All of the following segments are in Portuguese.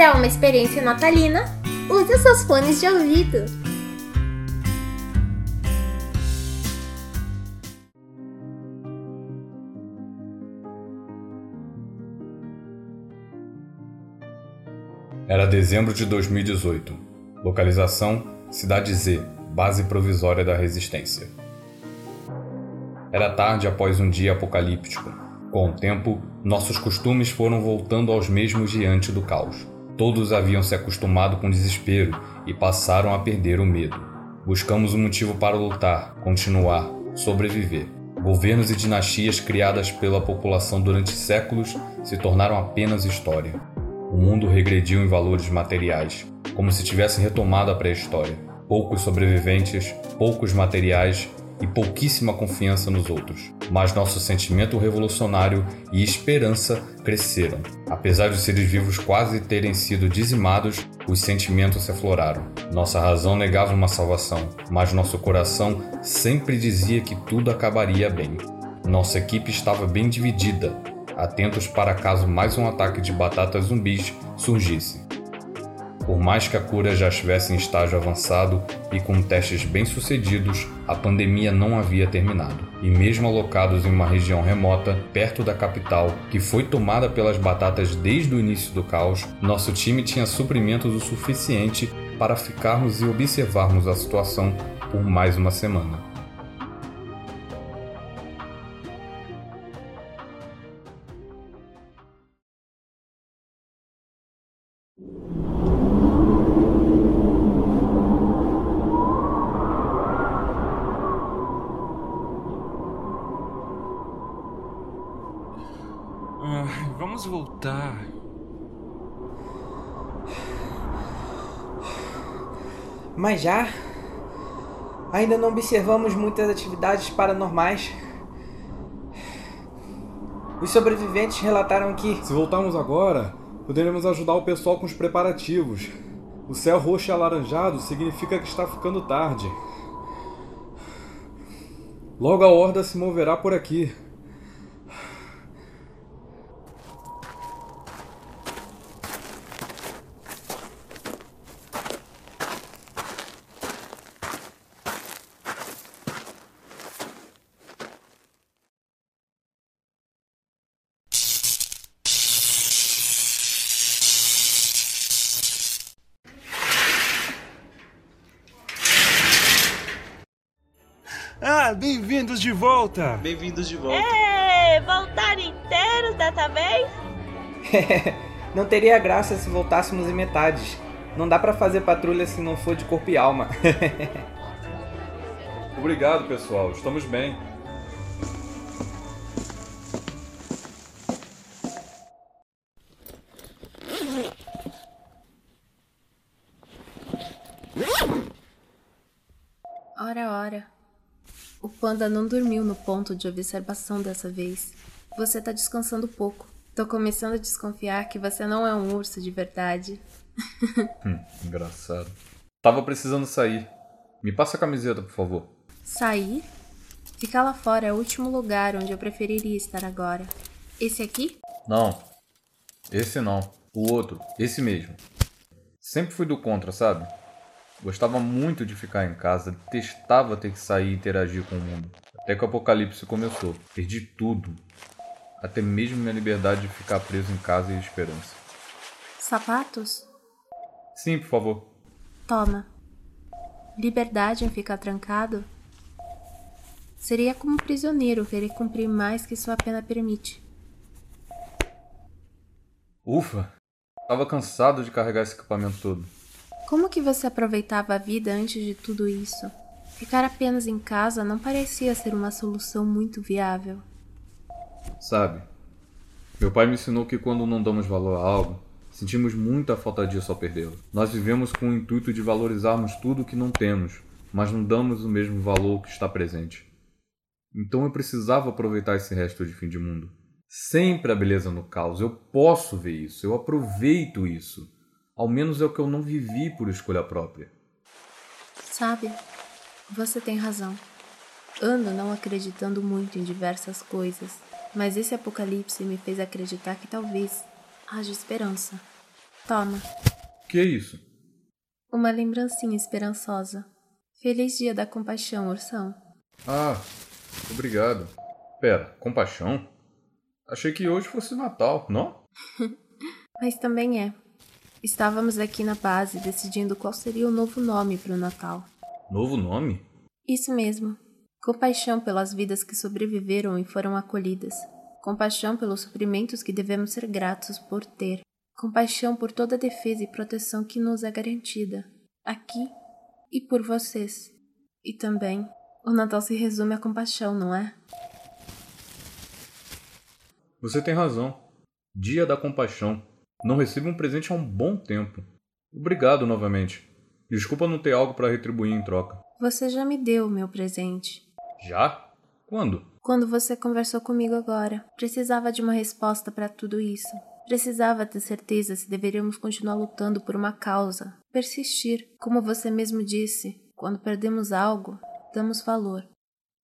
Para uma experiência natalina, use seus fones de ouvido. Era dezembro de 2018. Localização: Cidade Z, base provisória da resistência. Era tarde após um dia apocalíptico. Com o tempo, nossos costumes foram voltando aos mesmos diante do caos. Todos haviam se acostumado com o desespero e passaram a perder o medo. Buscamos um motivo para lutar, continuar, sobreviver. Governos e dinastias criadas pela população durante séculos se tornaram apenas história. O mundo regrediu em valores materiais, como se tivesse retomado a pré-história. Poucos sobreviventes, poucos materiais e pouquíssima confiança nos outros. Mas nosso sentimento revolucionário e esperança cresceram. Apesar de seres vivos quase terem sido dizimados, os sentimentos se afloraram. Nossa razão negava uma salvação, mas nosso coração sempre dizia que tudo acabaria bem. Nossa equipe estava bem dividida, atentos para caso mais um ataque de batatas zumbis surgisse. Por mais que a cura já estivesse em estágio avançado e com testes bem-sucedidos, a pandemia não havia terminado. E mesmo alocados em uma região remota, perto da capital, que foi tomada pelas batatas desde o início do caos, nosso time tinha suprimentos o suficiente para ficarmos e observarmos a situação por mais uma semana. Vamos voltar. Mas já? Ainda não observamos muitas atividades paranormais. Os sobreviventes relataram que. Se voltarmos agora, poderemos ajudar o pessoal com os preparativos. O céu roxo e alaranjado significa que está ficando tarde. Logo a horda se moverá por aqui. Ah, bem-vindos de volta! Bem-vindos de volta. É, voltaram inteiros dessa vez? não teria graça se voltássemos em metades. Não dá para fazer patrulha se não for de corpo e alma. Obrigado, pessoal. Estamos bem. Ora, ora. O panda não dormiu no ponto de observação dessa vez. Você tá descansando pouco. Tô começando a desconfiar que você não é um urso de verdade. hum, engraçado. Tava precisando sair. Me passa a camiseta, por favor. Sair? Ficar lá fora é o último lugar onde eu preferiria estar agora. Esse aqui? Não. Esse não. O outro. Esse mesmo. Sempre fui do contra, sabe? Gostava muito de ficar em casa, detestava ter que sair e interagir com o mundo. Até que o apocalipse começou. Perdi tudo. Até mesmo minha liberdade de ficar preso em casa e esperança. Sapatos? Sim, por favor. Toma. Liberdade em ficar trancado? Seria como um prisioneiro querer cumprir mais que sua pena permite. Ufa! Tava cansado de carregar esse equipamento todo. Como que você aproveitava a vida antes de tudo isso? Ficar apenas em casa não parecia ser uma solução muito viável. Sabe, meu pai me ensinou que quando não damos valor a algo, sentimos muita falta disso ao perdê-lo. Nós vivemos com o intuito de valorizarmos tudo o que não temos, mas não damos o mesmo valor que está presente. Então eu precisava aproveitar esse resto de fim de mundo. Sempre a beleza no caos. Eu posso ver isso, eu aproveito isso. Ao menos é o que eu não vivi por escolha própria. Sabe, você tem razão. Ando não acreditando muito em diversas coisas, mas esse apocalipse me fez acreditar que talvez haja esperança. Toma, Que é isso? uma lembrancinha esperançosa. Feliz dia da compaixão, ursão. Ah, obrigado. Pera, compaixão? Achei que hoje fosse Natal, não? Mas também é. Estávamos aqui na base decidindo qual seria o novo nome para o Natal. Novo nome? Isso mesmo. Compaixão pelas vidas que sobreviveram e foram acolhidas. Compaixão pelos sofrimentos que devemos ser gratos por ter. Compaixão por toda a defesa e proteção que nos é garantida. Aqui e por vocês. E também, o Natal se resume à compaixão, não é? Você tem razão. Dia da compaixão. Não recebo um presente há um bom tempo. Obrigado novamente. Desculpa não ter algo para retribuir em troca. Você já me deu o meu presente. Já? Quando? Quando você conversou comigo agora, precisava de uma resposta para tudo isso. Precisava ter certeza se deveríamos continuar lutando por uma causa, persistir. Como você mesmo disse, quando perdemos algo, damos valor.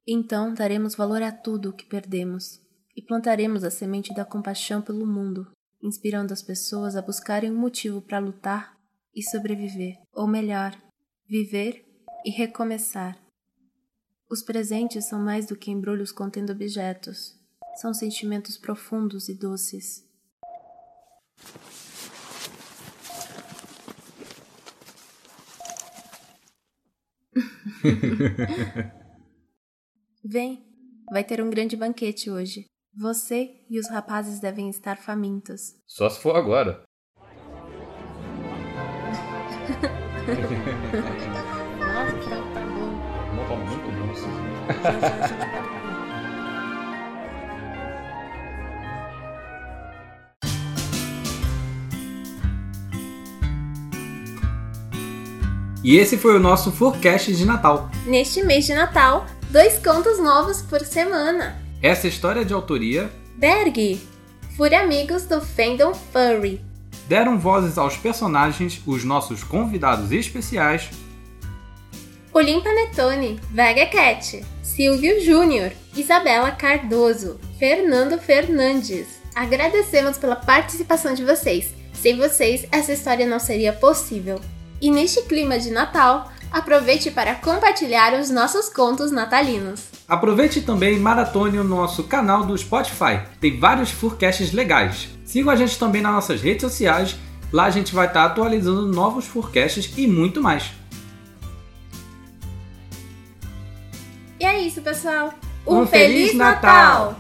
Então daremos valor a tudo o que perdemos e plantaremos a semente da compaixão pelo mundo, inspirando as pessoas a buscarem um motivo para lutar e sobreviver, ou melhor, viver e recomeçar. Os presentes são mais do que embrulhos contendo objetos. São sentimentos profundos e doces. Vem, vai ter um grande banquete hoje. Você e os rapazes devem estar famintos. Só se for agora. Nossa, que tá bom. Não tá muito bom isso. E esse foi o nosso forecast de Natal. Neste mês de Natal, dois contos novos por semana. Essa história é de autoria Berg, Fúria Amigos do Fandom Furry. deram vozes aos personagens, os nossos convidados especiais, Olim Panetone, Vega Cat, Silvio Júnior, Isabela Cardoso, Fernando Fernandes. Agradecemos pela participação de vocês. Sem vocês, essa história não seria possível. E neste clima de Natal, aproveite para compartilhar os nossos contos natalinos. Aproveite também e maratone o nosso canal do Spotify. Tem vários forecasts legais. Sigam a gente também nas nossas redes sociais. Lá a gente vai estar atualizando novos forecasts e muito mais. E é isso, pessoal. Um Feliz Natal!